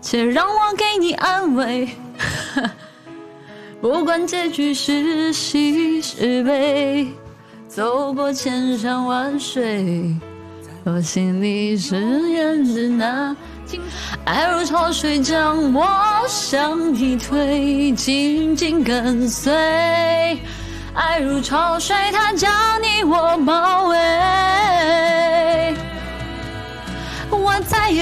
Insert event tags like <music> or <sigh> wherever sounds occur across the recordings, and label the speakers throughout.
Speaker 1: 且让我给你安慰。<laughs> 不管结局是喜是悲，走过千山万水，我心里誓言的那爱如潮水将我向你推，紧紧跟随。爱如潮水，它将你我包围。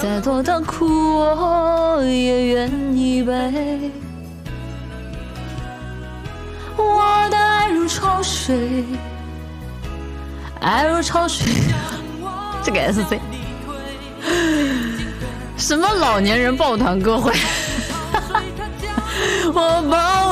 Speaker 1: 再多的苦我也愿意背。我的爱如潮水，爱如潮水。这个 <laughs> S C，什么老年人抱团歌会？<laughs> <laughs> 我包